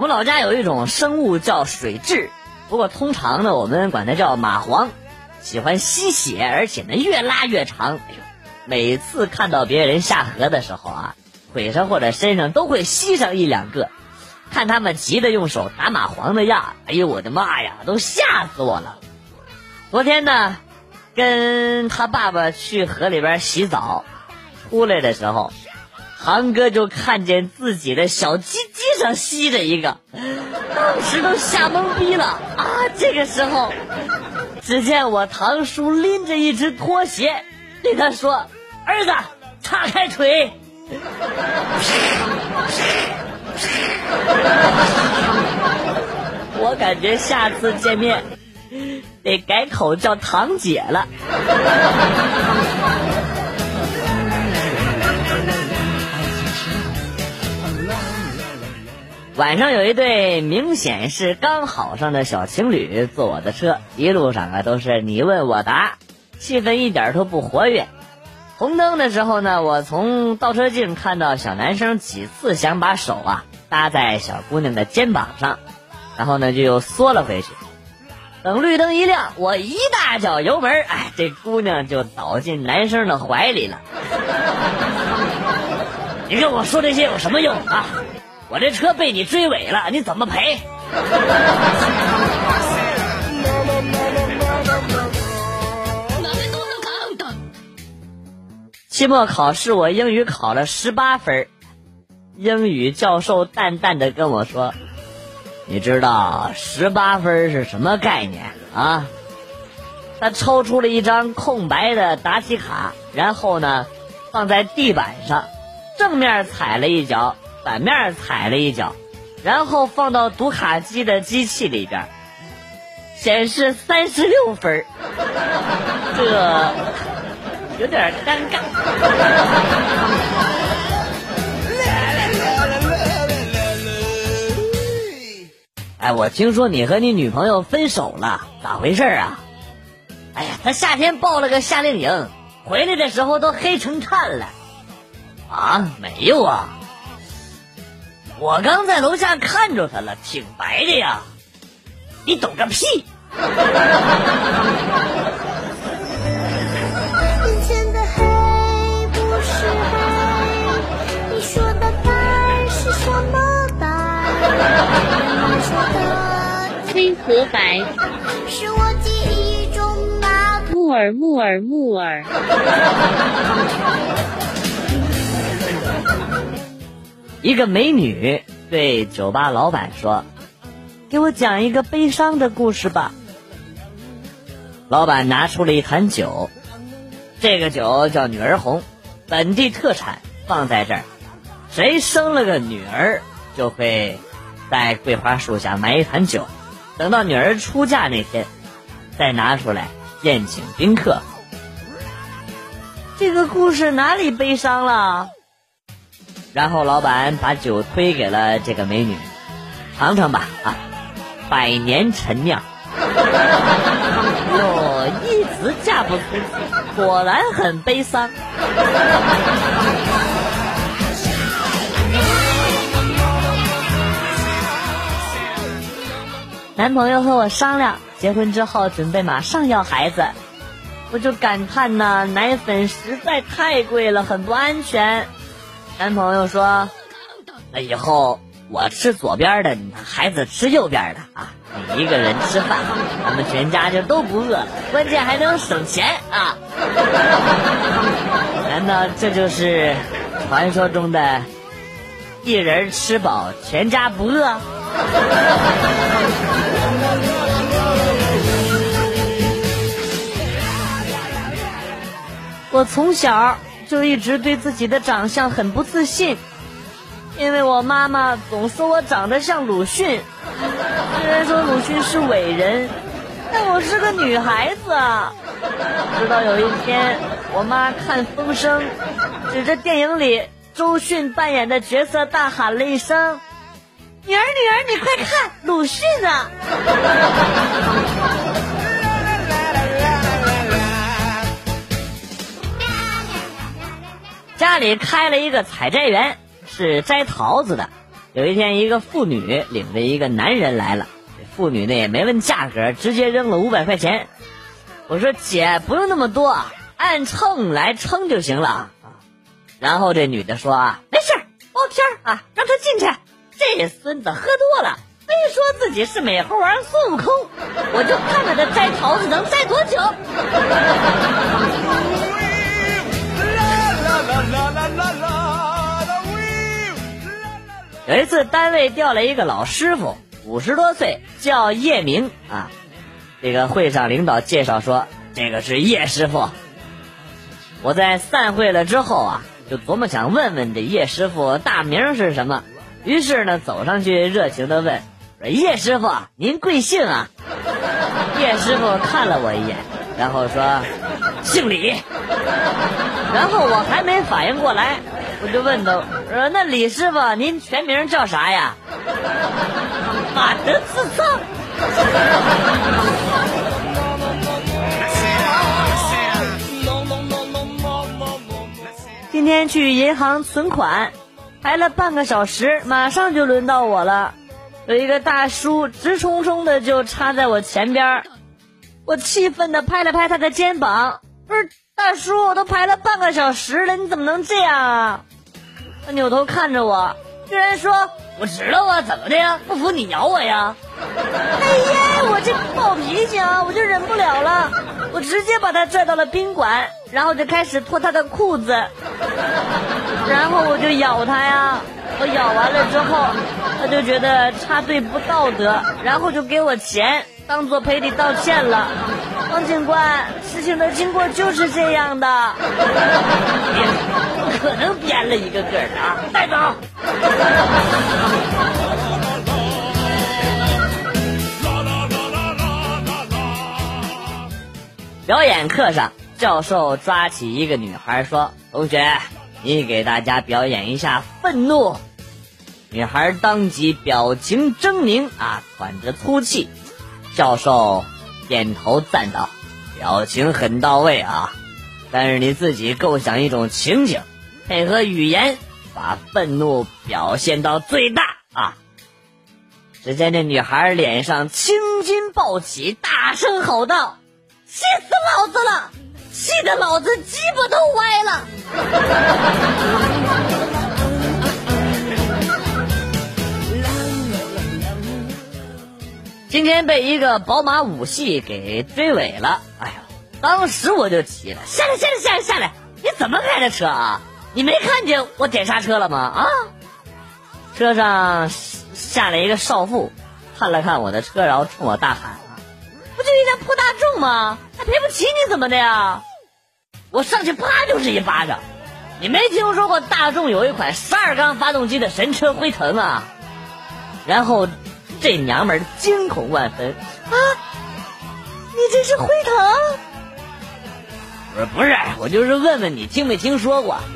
我们老家有一种生物叫水蛭，不过通常呢，我们管它叫蚂蟥，喜欢吸血，而且呢越拉越长。哎呦，每次看到别人下河的时候啊，腿上或者身上都会吸上一两个。看他们急得用手打蚂蟥的样，哎呦我的妈呀，都吓死我了！昨天呢，跟他爸爸去河里边洗澡，出来的时候，航哥就看见自己的小鸡鸡上吸着一个，当时都吓懵逼了啊！这个时候，只见我堂叔拎着一只拖鞋，对他说：“儿子，叉开腿。”我感觉下次见面得改口叫堂姐了。晚上有一对明显是刚好上的小情侣坐我的车，一路上啊都是你问我答，气氛一点都不活跃。红灯的时候呢，我从倒车镜看到小男生几次想把手啊。搭在小姑娘的肩膀上，然后呢就又缩了回去。等绿灯一亮，我一大脚油门，哎，这姑娘就倒进男生的怀里了。你跟我说这些有什么用啊？我这车被你追尾了，你怎么赔？期末考试我英语考了十八分。英语教授淡淡的跟我说：“你知道十八分是什么概念啊？”他抽出了一张空白的答题卡，然后呢，放在地板上，正面踩了一脚，反面踩了一脚，然后放到读卡机的机器里边，显示三十六分这有点尴尬。哎，我听说你和你女朋友分手了，咋回事啊？哎呀，他夏天报了个夏令营，回来的时候都黑成炭了。啊，没有啊，我刚在楼下看着他了，挺白的呀。你懂个屁！黑和白是我记忆中那木耳木耳木耳。一个美女对酒吧老板说：“给我讲一个悲伤的故事吧。”老板拿出了一坛酒，这个酒叫女儿红，本地特产，放在这儿，谁生了个女儿就会。在桂花树下埋一坛酒，等到女儿出嫁那天，再拿出来宴请宾客。这个故事哪里悲伤了？然后老板把酒推给了这个美女，尝尝吧，啊，百年陈酿。哟，一直嫁不出去，果然很悲伤。男朋友和我商量，结婚之后准备马上要孩子，我就感叹呐，奶粉实在太贵了，很不安全。男朋友说：“那以后我吃左边的，孩子吃右边的啊，你一个人吃饭，咱们全家就都不饿，关键还能省钱啊！难道这就是传说中的一人吃饱全家不饿？”我从小就一直对自己的长相很不自信，因为我妈妈总说我长得像鲁迅。虽然说鲁迅是伟人，但我是个女孩子啊。直到有一天，我妈看《风声》，指着电影里周迅扮演的角色大喊了一声：“女儿，女儿，你快看，鲁迅啊！”家里开了一个采摘园，是摘桃子的。有一天，一个妇女领着一个男人来了，妇女呢也没问价格，直接扔了五百块钱。我说姐，不用那么多，按秤来称就行了啊。然后这女的说啊，没事包天啊，让他进去。这孙子喝多了，非说自己是美猴王孙悟空，我就看看他摘桃子能摘多久。有一次，单位调来一个老师傅，五十多岁，叫叶明啊。这个会上领导介绍说，这个是叶师傅。我在散会了之后啊，就琢磨想问问这叶师傅大名是什么。于是呢，走上去热情的问：“叶师傅，您贵姓啊？”叶师傅看了我一眼，然后说：“姓李。”然后我还没反应过来。我就问他，说：“那李师傅，您全名叫啥呀？”马德自丧。今天去银行存款，排了半个小时，马上就轮到我了。有一个大叔直冲冲的就插在我前边，我气愤的拍了拍他的肩膀，不是大叔，我都排了半个小时了，你怎么能这样啊？他扭头看着我，居然说：“我知道啊，怎么的呀？不服你咬我呀！”哎呀，我这暴脾气啊，我就忍不了了，我直接把他拽到了宾馆，然后就开始脱他的裤子，然后我就咬他呀。我咬完了之后，他就觉得插队不道德，然后就给我钱，当做赔礼道歉了。王警官，事情的经过就是这样的。不可能编了一个个的啊！带走。表演课上，教授抓起一个女孩说：“同学，你给大家表演一下愤怒。”女孩当即表情狰狞啊，喘着粗气。教授点头赞道：“表情很到位啊，但是你自己构想一种情景。”配合语言，把愤怒表现到最大啊！只见这女孩脸上青筋暴起，大声吼道：“气死老子了！气得老子鸡巴都歪了！”今天被一个宝马五系给追尾了，哎呀，当时我就急了，下来下来下来下来！你怎么开的车啊？你没看见我点刹车了吗？啊！车上下来一个少妇，看了看我的车，然后冲我大喊：“不就一辆破大众吗？还赔不起你怎么的呀？”我上去啪就是一巴掌。你没听说过大众有一款十二缸发动机的神车辉腾啊？然后这娘们惊恐万分啊！你这是辉腾？我说不是，我就是问问你听没听说过。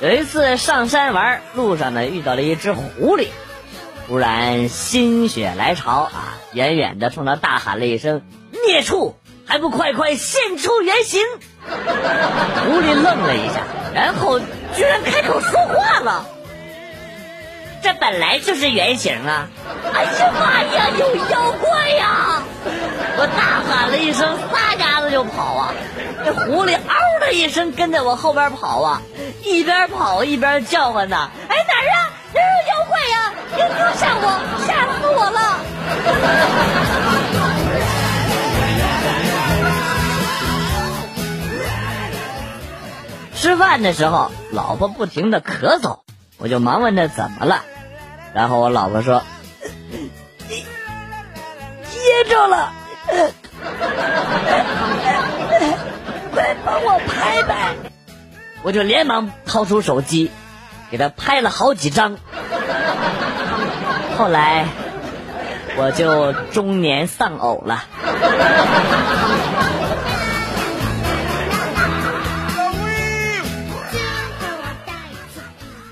有一次上山玩，路上呢遇到了一只狐狸，突然心血来潮啊，远远的冲他大喊了一声：“孽畜，还不快快现出原形！”狐狸愣了一下，然后居然开口说话了。这本来就是原形啊！哎呀妈呀，有妖怪呀！我大喊了一声，撒丫子就跑啊！这狐狸嗷的一声跟在我后边跑啊，一边跑一边叫唤呢。哎哪儿啊？哪儿有妖怪呀？别丢下我，吓死我了！吃饭的时候，老婆不停的咳嗽。我就忙问她怎么了，然后我老婆说：“噎着了，快帮我拍拍。”我就连忙掏出手机，给他拍了好几张。后来我就中年丧偶了。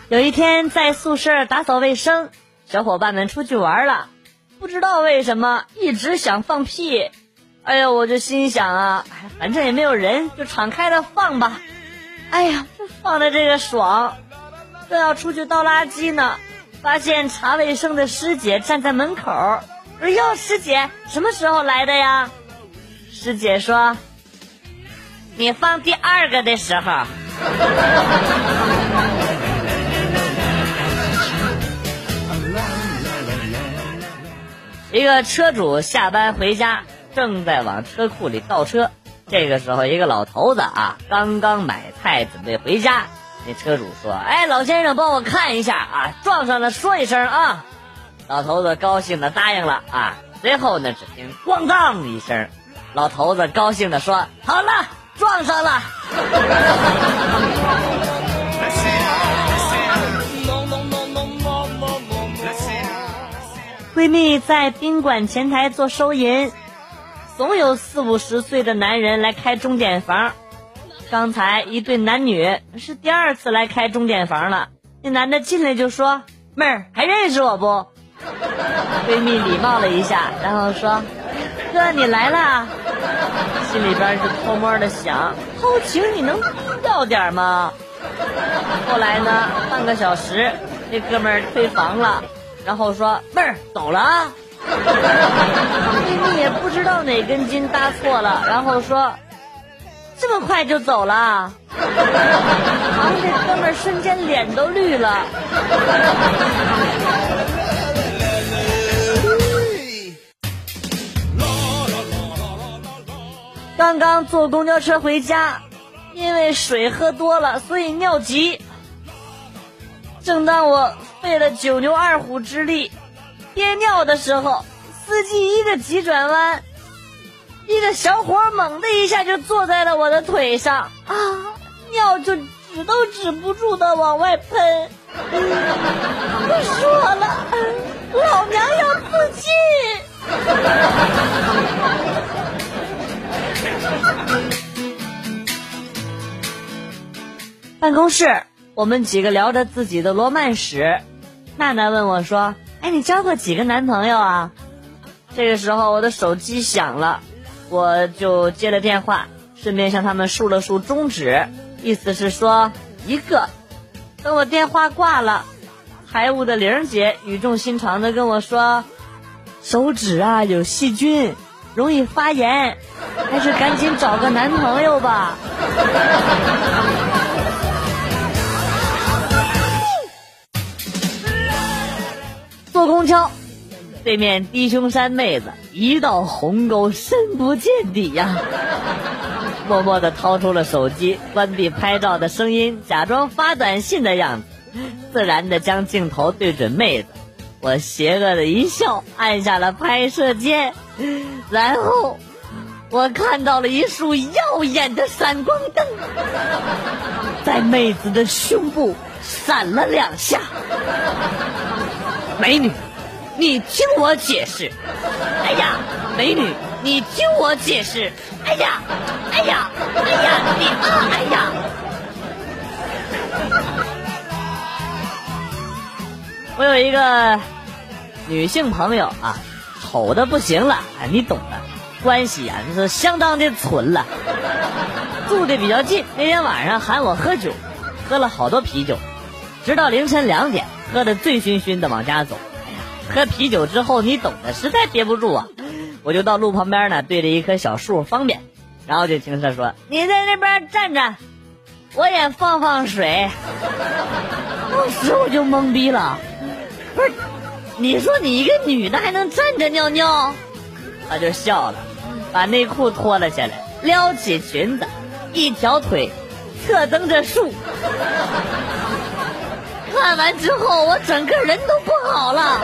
有一天在宿舍打扫卫生，小伙伴们出去玩了，不知道为什么一直想放屁，哎呀，我就心想啊，反正也没有人，就敞开了放吧。哎呀，放的这个爽，正要出去倒垃圾呢，发现查卫生的师姐站在门口。哎呦，师姐什么时候来的呀？师姐说，你放第二个的时候。一个车主下班回家，正在往车库里倒车。这个时候，一个老头子啊，刚刚买菜准备回家。那车主说：“哎，老先生，帮我看一下啊，撞上了说一声啊。”老头子高兴的答应了啊。随后呢，只听“咣当”一声，老头子高兴的说：“好了，撞上了。” 闺蜜在宾馆前台做收银，总有四五十岁的男人来开钟点房。刚才一对男女是第二次来开钟点房了。那男的进来就说：“妹儿，还认识我不？”闺蜜礼貌了一下，然后说：“哥，你来啦。”心里边是偷摸的想：偷情你能低调点吗？后来呢，半个小时，那哥们儿退房了。然后说妹儿走了，啊。闺蜜也不知道哪根筋搭错了，然后说这么快就走了，啊，这哥们儿瞬间脸都绿了。刚刚坐公交车回家，因为水喝多了，所以尿急。正当我。费了九牛二虎之力憋尿的时候，司机一个急转弯，一个小伙猛的一下就坐在了我的腿上啊！尿就止都止不住的往外喷。我说了，老娘要自尽。办公室，我们几个聊着自己的罗曼史。娜娜问我说：“哎，你交过几个男朋友啊？”这个时候我的手机响了，我就接了电话，顺便向他们竖了竖中指，意思是说一个。等我电话挂了，财务的玲姐语重心长的跟我说：“手指啊有细菌，容易发炎，还是赶紧找个男朋友吧。” 坐公交，对面低胸山妹子一道鸿沟深不见底呀！默默的掏出了手机，关闭拍照的声音，假装发短信的样子，自然的将镜头对准妹子。我邪恶的一笑，按下了拍摄键，然后我看到了一束耀眼的闪光灯，在妹子的胸部闪了两下。美女，你听我解释。哎呀，美女，你听我解释。哎呀，哎呀，哎呀，你啊，哎呀！我有一个女性朋友啊，丑的不行了，哎，你懂的。关系啊，是相当的纯了。住的比较近，那天晚上喊我喝酒，喝了好多啤酒，直到凌晨两点。喝的醉醺醺的往家走，喝啤酒之后你懂的，实在憋不住啊，我就到路旁边呢，对着一棵小树方便，然后就听他说：“你在那边站着，我也放放水。”当 时我就懵逼了，不是，你说你一个女的还能站着尿尿？他就笑了，把内裤脱了下来，撩起裙子，一条腿侧蹬着树。看完之后，我整个人都不好了。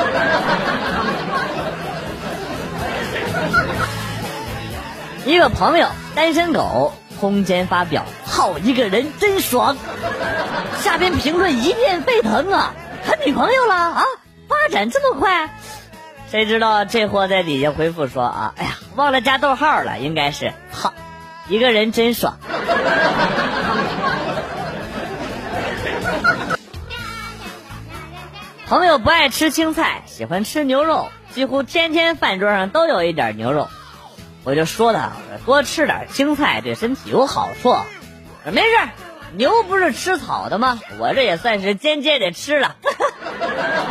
一个朋友单身狗空间发表，好一个人真爽。下边评论一片沸腾啊！谈女朋友了啊？发展这么快？谁知道这货在底下回复说啊，哎呀，忘了加逗号了，应该是好，一个人真爽。朋友不爱吃青菜，喜欢吃牛肉，几乎天天饭桌上都有一点牛肉。我就说他多吃点青菜对身体有好处。没事，牛不是吃草的吗？我这也算是间接的吃了。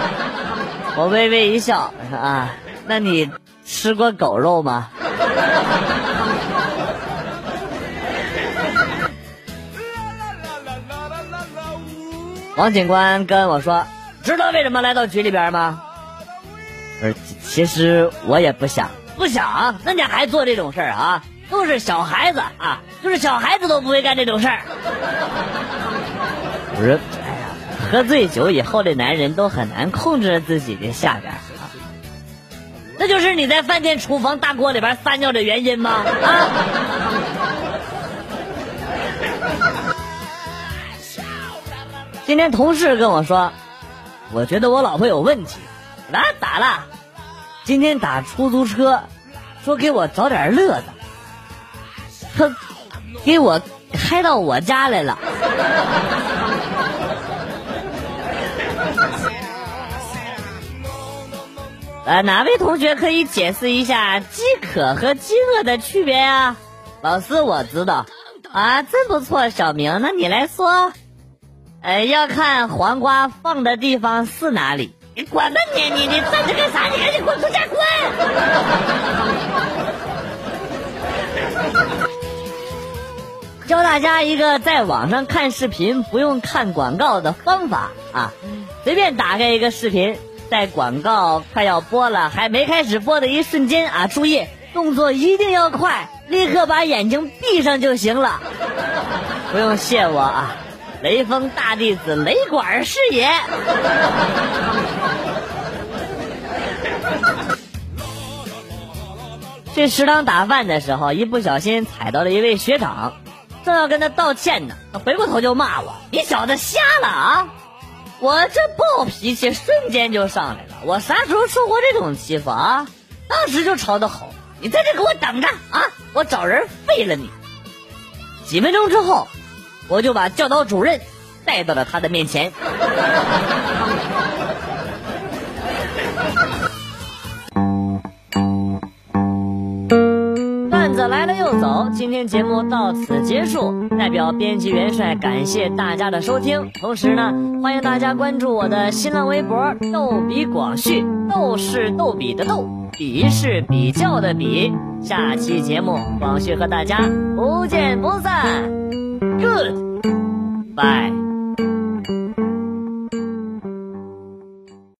我微微一笑说啊，那你吃过狗肉吗？王警官跟我说：“知道为什么来到局里边吗？”不其实我也不想，不想，那你还做这种事儿啊？都是小孩子啊，就是小孩子都不会干这种事儿。我说：“哎呀，喝醉酒以后的男人都很难控制自己的下边啊，那就是你在饭店厨房大锅里边撒尿的原因吗？啊？”今天同事跟我说，我觉得我老婆有问题。那咋了？今天打出租车，说给我找点乐子，他给我开到我家来了。呃，哪位同学可以解释一下饥渴和饥饿的区别啊？老师，我知道。啊，真不错，小明，那你来说。呃，要看黄瓜放的地方是哪里。你管吧你！你你站着干啥？你赶紧滚出家！滚！教大家一个在网上看视频不用看广告的方法啊！随便打开一个视频，在广告快要播了还没开始播的一瞬间啊，注意动作一定要快，立刻把眼睛闭上就行了。不用谢我啊！雷锋大弟子雷管是也。去食堂打饭的时候，一不小心踩到了一位学长，正要跟他道歉呢，他回过头就骂我：“你小子瞎了啊！”我这暴脾气瞬间就上来了，我啥时候受过这种欺负啊？当时就朝他吼：“你在这给我等着啊！我找人废了你！”几分钟之后。我就把教导主任带到了他的面前。段子来了又走，今天节目到此结束。代表编辑元帅感谢大家的收听，同时呢，欢迎大家关注我的新浪微博“逗比广旭”，逗是逗比的逗，比是比较的比。下期节目，广旭和大家不见不散。Good. Bye.